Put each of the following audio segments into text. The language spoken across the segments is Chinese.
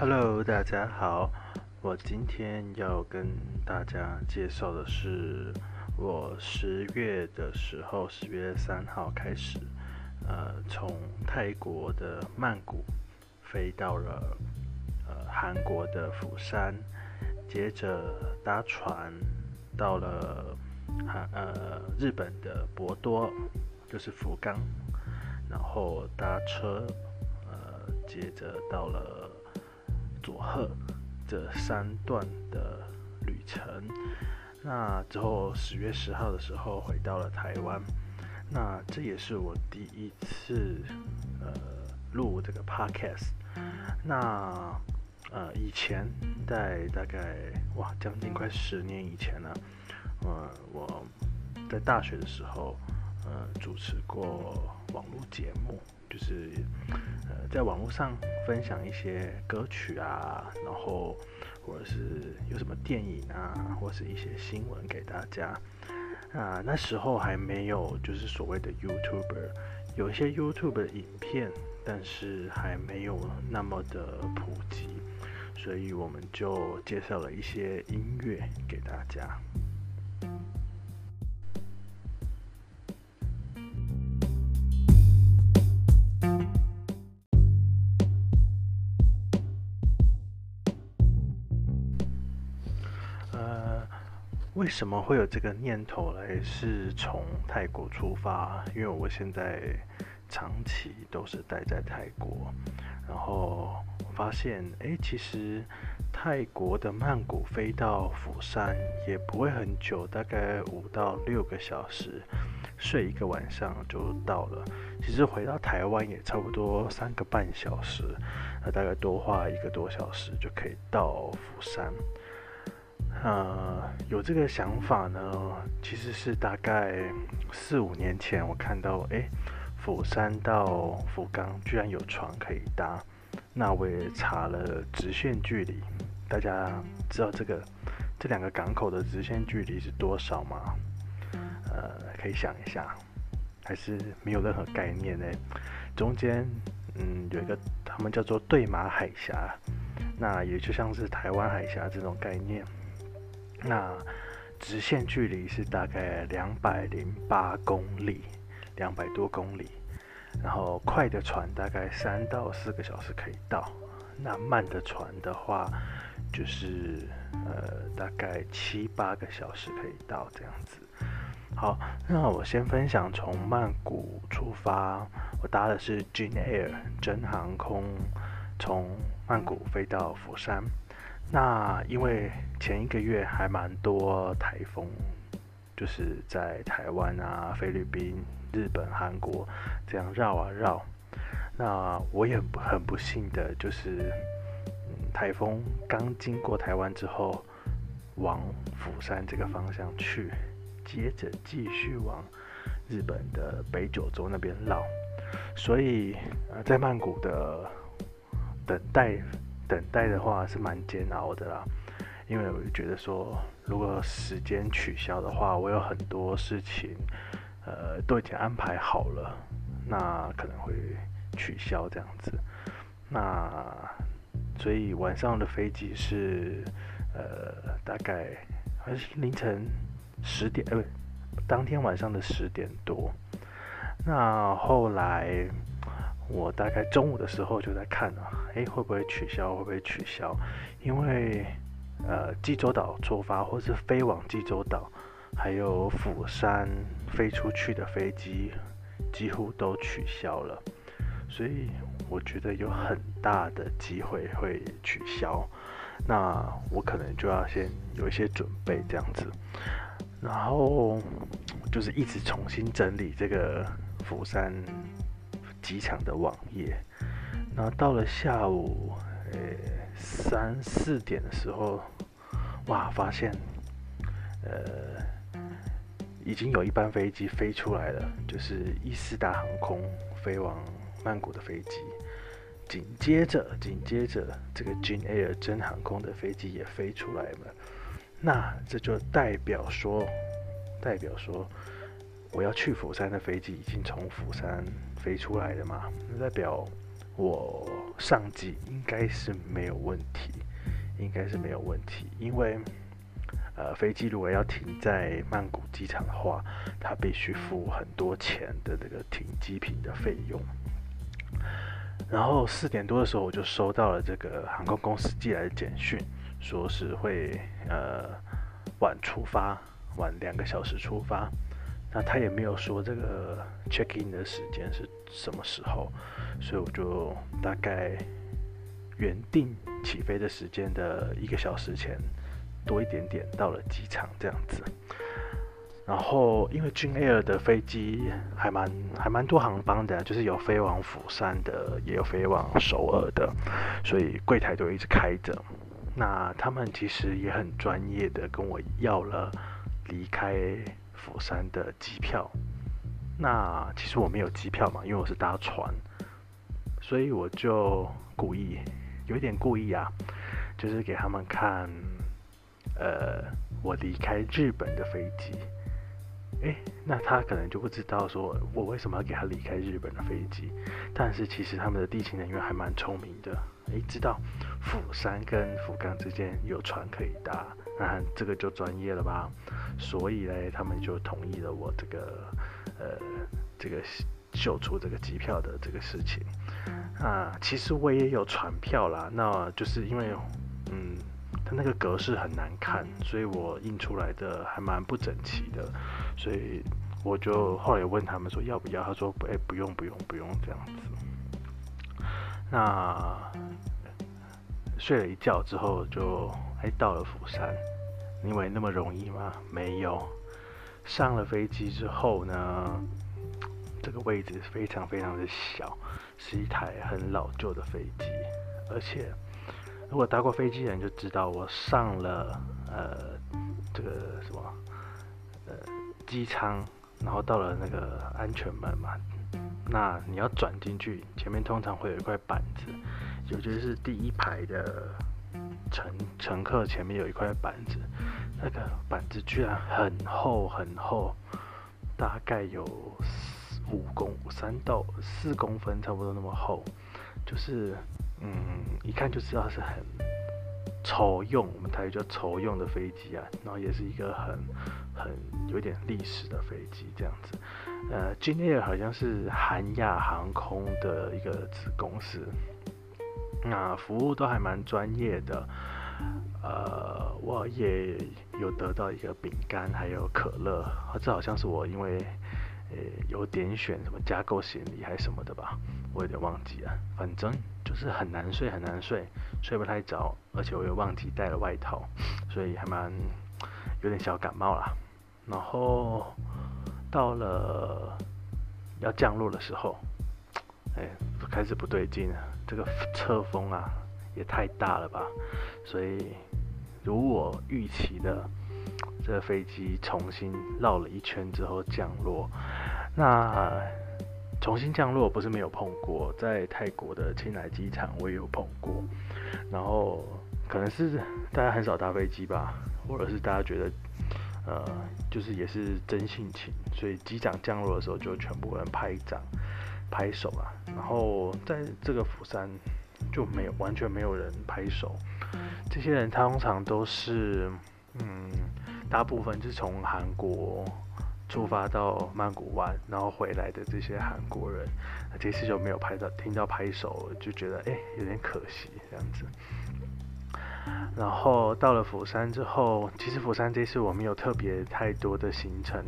Hello，大家好。我今天要跟大家介绍的是，我十月的时候，十月三号开始，呃，从泰国的曼谷飞到了呃韩国的釜山，接着搭船到了韩呃日本的博多，就是福冈，然后搭车呃接着到了佐贺。这三段的旅程，那之后十月十号的时候回到了台湾，那这也是我第一次呃录这个 podcast。那呃以前在大概哇将近快十年以前了，呃我在大学的时候呃主持过网络节目。就是呃，在网络上分享一些歌曲啊，然后或者是有什么电影啊，或是一些新闻给大家啊。那时候还没有就是所谓的 YouTuber，有一些 YouTube 的影片，但是还没有那么的普及，所以我们就介绍了一些音乐给大家。为什么会有这个念头来？是从泰国出发，因为我现在长期都是待在泰国，然后我发现，哎，其实泰国的曼谷飞到釜山也不会很久，大概五到六个小时，睡一个晚上就到了。其实回到台湾也差不多三个半小时，那大概多花一个多小时就可以到釜山。呃，有这个想法呢，其实是大概四五年前，我看到，哎，釜山到福冈居然有船可以搭，那我也查了直线距离，大家知道这个这两个港口的直线距离是多少吗？呃，可以想一下，还是没有任何概念呢？中间，嗯，有一个他们叫做对马海峡，那也就像是台湾海峡这种概念。那直线距离是大概两百零八公里，两百多公里。然后快的船大概三到四个小时可以到，那慢的船的话，就是呃大概七八个小时可以到这样子。好，那我先分享从曼谷出发，我搭的是 Jin Air 真航空，从曼谷飞到釜山。那因为前一个月还蛮多台风，就是在台湾啊、菲律宾、日本、韩国这样绕啊绕。那我也很不幸的就是，嗯，台风刚经过台湾之后，往釜山这个方向去，接着继续往日本的北九州那边绕，所以呃，在曼谷的等待。等待的话是蛮煎熬的啦，因为我就觉得说，如果时间取消的话，我有很多事情，呃，都已经安排好了，那可能会取消这样子。那所以晚上的飞机是，呃，大概还是凌晨十点，呃，当天晚上的十点多。那后来。我大概中午的时候就在看啊，诶，会不会取消？会不会取消？因为呃，济州岛出发或是飞往济州岛，还有釜山飞出去的飞机几乎都取消了，所以我觉得有很大的机会会取消。那我可能就要先有一些准备这样子，然后就是一直重新整理这个釜山。机场的网页，然后到了下午，呃三四点的时候，哇，发现，呃，已经有一班飞机飞出来了，就是伊斯达航空飞往曼谷的飞机，紧接着，紧接着这个 Jin Air 真航空的飞机也飞出来了，那这就代表说，代表说。我要去釜山的飞机已经从釜山飞出来了嘛？那代表我上机应该是没有问题，应该是没有问题，因为呃飞机如果要停在曼谷机场的话，它必须付很多钱的这个停机坪的费用。然后四点多的时候，我就收到了这个航空公司寄来的简讯，说是会呃晚出发，晚两个小时出发。那他也没有说这个 check in 的时间是什么时候，所以我就大概原定起飞的时间的一个小时前多一点点到了机场这样子。然后，因为 Jin Air 的飞机还蛮还蛮多航班的，就是有飞往釜山的，也有飞往首尔的，所以柜台都一直开着。那他们其实也很专业的跟我要了离开釜山的机票。那其实我没有机票嘛，因为我是搭船，所以我就故意有一点故意啊，就是给他们看，呃，我离开日本的飞机。诶，那他可能就不知道说我为什么要给他离开日本的飞机，但是其实他们的地勤人员还蛮聪明的，诶，知道釜山跟福冈之间有船可以搭，那这个就专业了吧？所以呢，他们就同意了我这个呃这个秀出这个机票的这个事情。啊，其实我也有传票啦，那就是因为嗯。它那个格式很难看，所以我印出来的还蛮不整齐的，所以我就后来问他们说要不要，他说哎不用不用不用这样子。那睡了一觉之后就还到了釜山，你以为那么容易吗？没有。上了飞机之后呢，这个位置非常非常的小，是一台很老旧的飞机，而且。如果搭过飞机的人就知道，我上了呃这个什么呃机舱，然后到了那个安全门嘛，那你要转进去，前面通常会有一块板子，尤其是第一排的乘乘客前面有一块板子，那个板子居然很厚很厚，大概有五公三到四公分，差不多那么厚，就是。嗯，一看就知道是很筹用，我们台语叫筹用的飞机啊，然后也是一个很很有点历史的飞机这样子。呃，今天好像是韩亚航空的一个子公司，那服务都还蛮专业的。呃，我也有得到一个饼干，还有可乐，这好像是我因为。呃，有点选什么加购行李还是什么的吧，我有点忘记了。反正就是很难睡，很难睡，睡不太着，而且我又忘记带了外套，所以还蛮有点小感冒啦。然后到了要降落的时候，哎，开始不对劲了，这个侧风啊也太大了吧，所以如我预期的。这飞机重新绕了一圈之后降落，那重新降落不是没有碰过，在泰国的青莱机场我也有碰过，然后可能是大家很少搭飞机吧，或者是大家觉得呃就是也是真性情，所以机长降落的时候就全部人拍掌拍手啊，然后在这个釜山就没有完全没有人拍手，这些人他通常都是嗯。大部分是从韩国出发到曼谷湾，然后回来的这些韩国人，这次就没有拍到听到拍手，就觉得哎有点可惜这样子。然后到了釜山之后，其实釜山这次我没有特别太多的行程，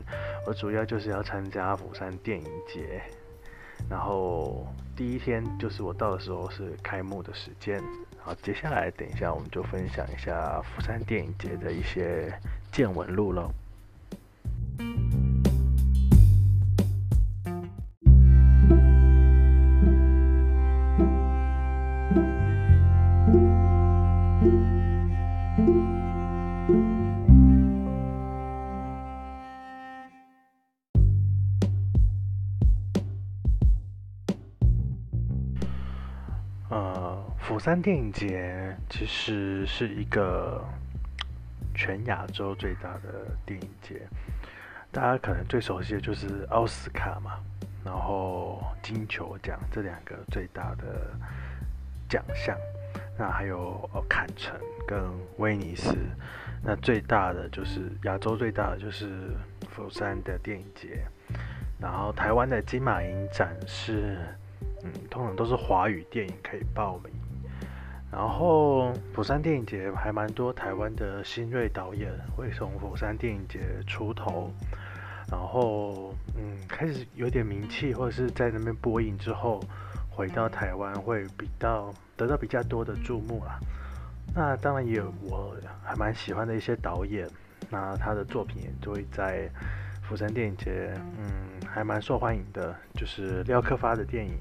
我主要就是要参加釜山电影节。然后第一天就是我到的时候是开幕的时间，好，接下来等一下我们就分享一下釜山电影节的一些。见闻录了。山电影节其实是一个。全亚洲最大的电影节，大家可能最熟悉的就是奥斯卡嘛，然后金球奖这两个最大的奖项。那还有坎城跟威尼斯，那最大的就是亚洲最大的就是釜山的电影节，然后台湾的金马影展是，嗯，通常都是华语电影可以报名，然后釜山电影节还蛮多台湾的新锐导演会从釜山电影节出头，然后嗯开始有点名气或者是在那边播映之后。回到台湾会比较得到比较多的注目啊。那当然也有我还蛮喜欢的一些导演，那他的作品也就会在釜山电影节，嗯，还蛮受欢迎的。就是廖克发的电影，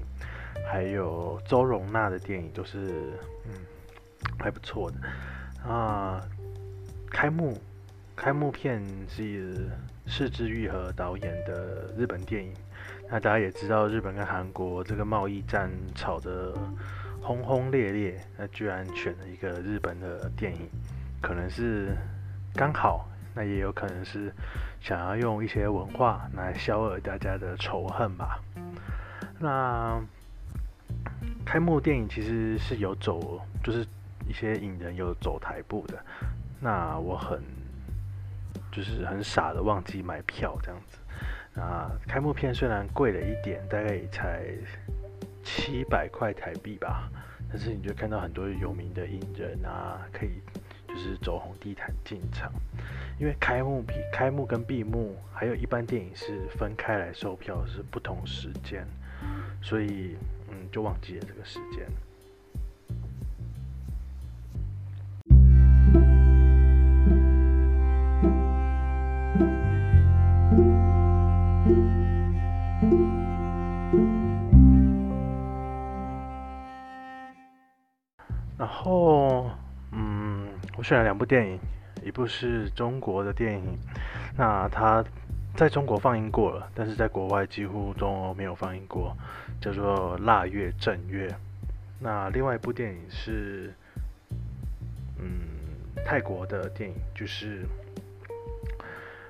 还有周荣娜的电影都是嗯还不错的。啊，开幕开幕片是四之愈和导演的日本电影。那大家也知道，日本跟韩国这个贸易战吵得轰轰烈烈，那居然选了一个日本的电影，可能是刚好，那也有可能是想要用一些文化来消弭大家的仇恨吧。那开幕电影其实是有走，就是一些影人有走台步的，那我很就是很傻的忘记买票这样子。啊，开幕片虽然贵了一点，大概也才七百块台币吧，但是你就看到很多有名的影人啊，可以就是走红地毯进场。因为开幕比开幕跟闭幕，还有一般电影是分开来售票，是不同时间，所以，就忘记了这个时间。然后，嗯，我选了两部电影，一部是中国的电影，那它在中国放映过了，但是在国外几乎都没有放映过，叫做《腊月正月》。那另外一部电影是，嗯，泰国的电影，就是，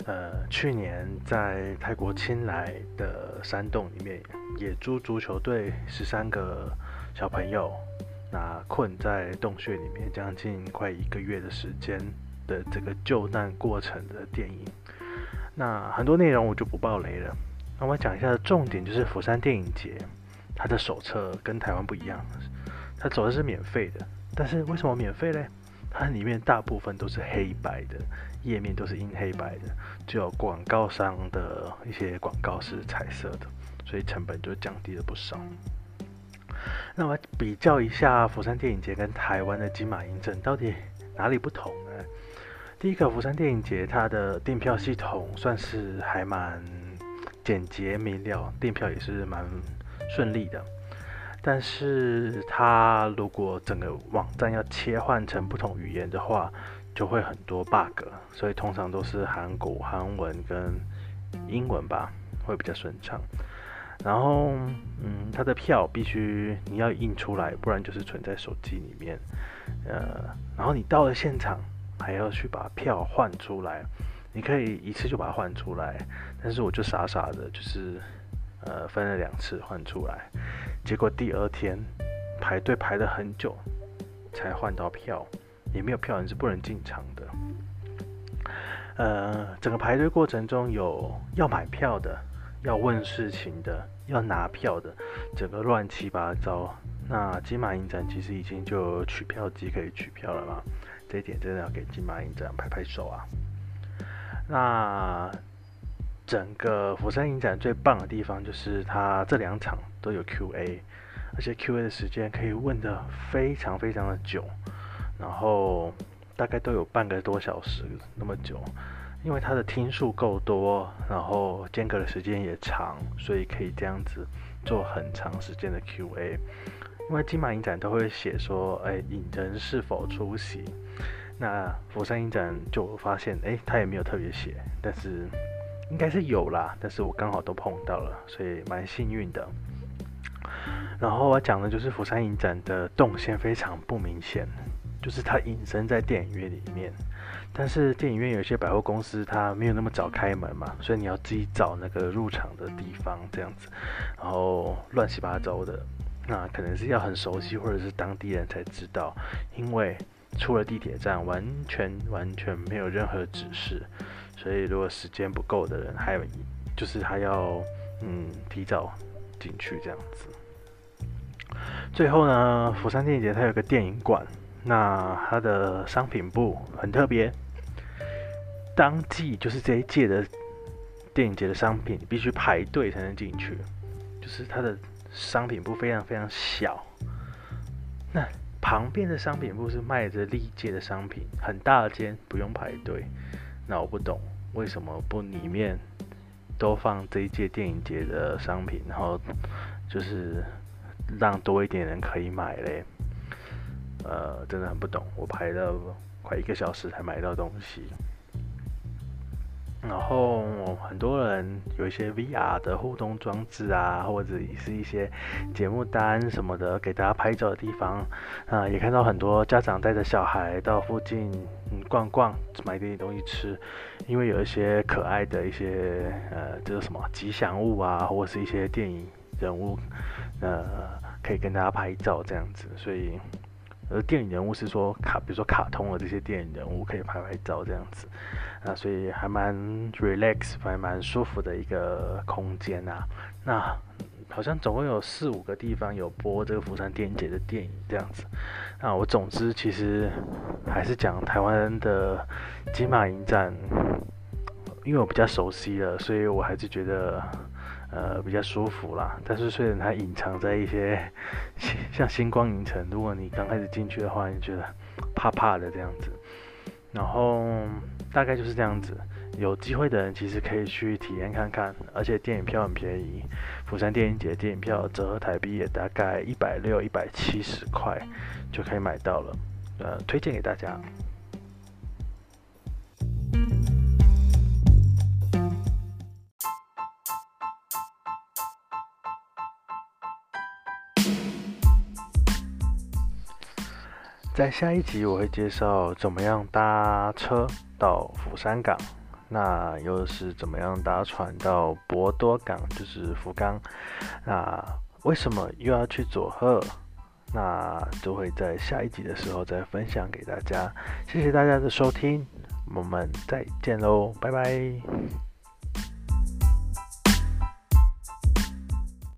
呃，去年在泰国青莱的山洞里面，野猪足球队十三个小朋友。那困在洞穴里面将近快一个月的时间的这个救难过程的电影，那很多内容我就不爆雷了。那我讲一下重点，就是釜山电影节它的手册跟台湾不一样，它走的是免费的。但是为什么免费嘞？它里面大部分都是黑白的，页面都是印黑白的，只有广告商的一些广告是彩色的，所以成本就降低了不少。那我比较一下釜山电影节跟台湾的金马影展到底哪里不同？第一个，釜山电影节它的订票系统算是还蛮简洁明了，订票也是蛮顺利的。但是它如果整个网站要切换成不同语言的话，就会很多 bug，所以通常都是韩国韩文跟英文吧，会比较顺畅。然后，嗯，它的票必须你要印出来，不然就是存在手机里面。呃，然后你到了现场还要去把票换出来。你可以一次就把它换出来，但是我就傻傻的，就是呃分了两次换出来。结果第二天排队排了很久才换到票，也没有票人是不能进场的。呃，整个排队过程中有要买票的。要问事情的，要拿票的，整个乱七八糟。那金马影展其实已经就取票机可以取票了嘛？这一点真的要给金马影展拍拍手啊！那整个釜山影展最棒的地方就是它这两场都有 Q&A，而且 Q&A 的时间可以问的非常非常的久，然后大概都有半个多小时那么久。因为它的听数够多，然后间隔的时间也长，所以可以这样子做很长时间的 Q&A。因为金马影展都会写说，哎，影人是否出席？那釜山影展就发现，哎，他也没有特别写，但是应该是有啦。但是我刚好都碰到了，所以蛮幸运的。然后我讲的就是釜山影展的动线非常不明显，就是它隐身在电影院里面。但是电影院有些百货公司，它没有那么早开门嘛，所以你要自己找那个入场的地方这样子。然后乱七八糟的，那可能是要很熟悉或者是当地人才知道，因为出了地铁站完全完全没有任何指示，所以如果时间不够的人，还有就是还要嗯提早进去这样子。最后呢，釜山电影节它有个电影馆，那它的商品部很特别，当季就是这一届的电影节的商品必须排队才能进去，就是它的商品部非常非常小。那旁边的商品部是卖着历届的商品，很大间，不用排队。那我不懂为什么不里面都放这一届电影节的商品，然后就是。让多一点人可以买嘞，呃，真的很不懂。我排了快一个小时才买到东西，然后很多人有一些 VR 的互动装置啊，或者是一些节目单什么的，给大家拍照的地方啊，也看到很多家长带着小孩到附近逛逛，买点东西吃，因为有一些可爱的一些呃，这个什么吉祥物啊，或者是一些电影人物，呃。可以跟大家拍照这样子，所以呃，电影人物是说卡，比如说卡通的这些电影人物可以拍拍照这样子，啊，所以还蛮 relax，还蛮舒服的一个空间啊。那好像总共有四五个地方有播这个釜山电影节的电影这样子。那我总之其实还是讲台湾的金马影展，因为我比较熟悉了，所以我还是觉得。呃，比较舒服啦。但是虽然它隐藏在一些像星光影城，如果你刚开始进去的话，你觉得怕怕的这样子。然后大概就是这样子。有机会的人其实可以去体验看看，而且电影票很便宜。釜山电影节电影票折合台币也大概一百六、一百七十块就可以买到了。呃，推荐给大家。在下一集我会介绍怎么样搭车到釜山港，那又是怎么样搭船到博多港，就是福冈，那为什么又要去佐贺？那就会在下一集的时候再分享给大家。谢谢大家的收听，我们再见喽，拜拜。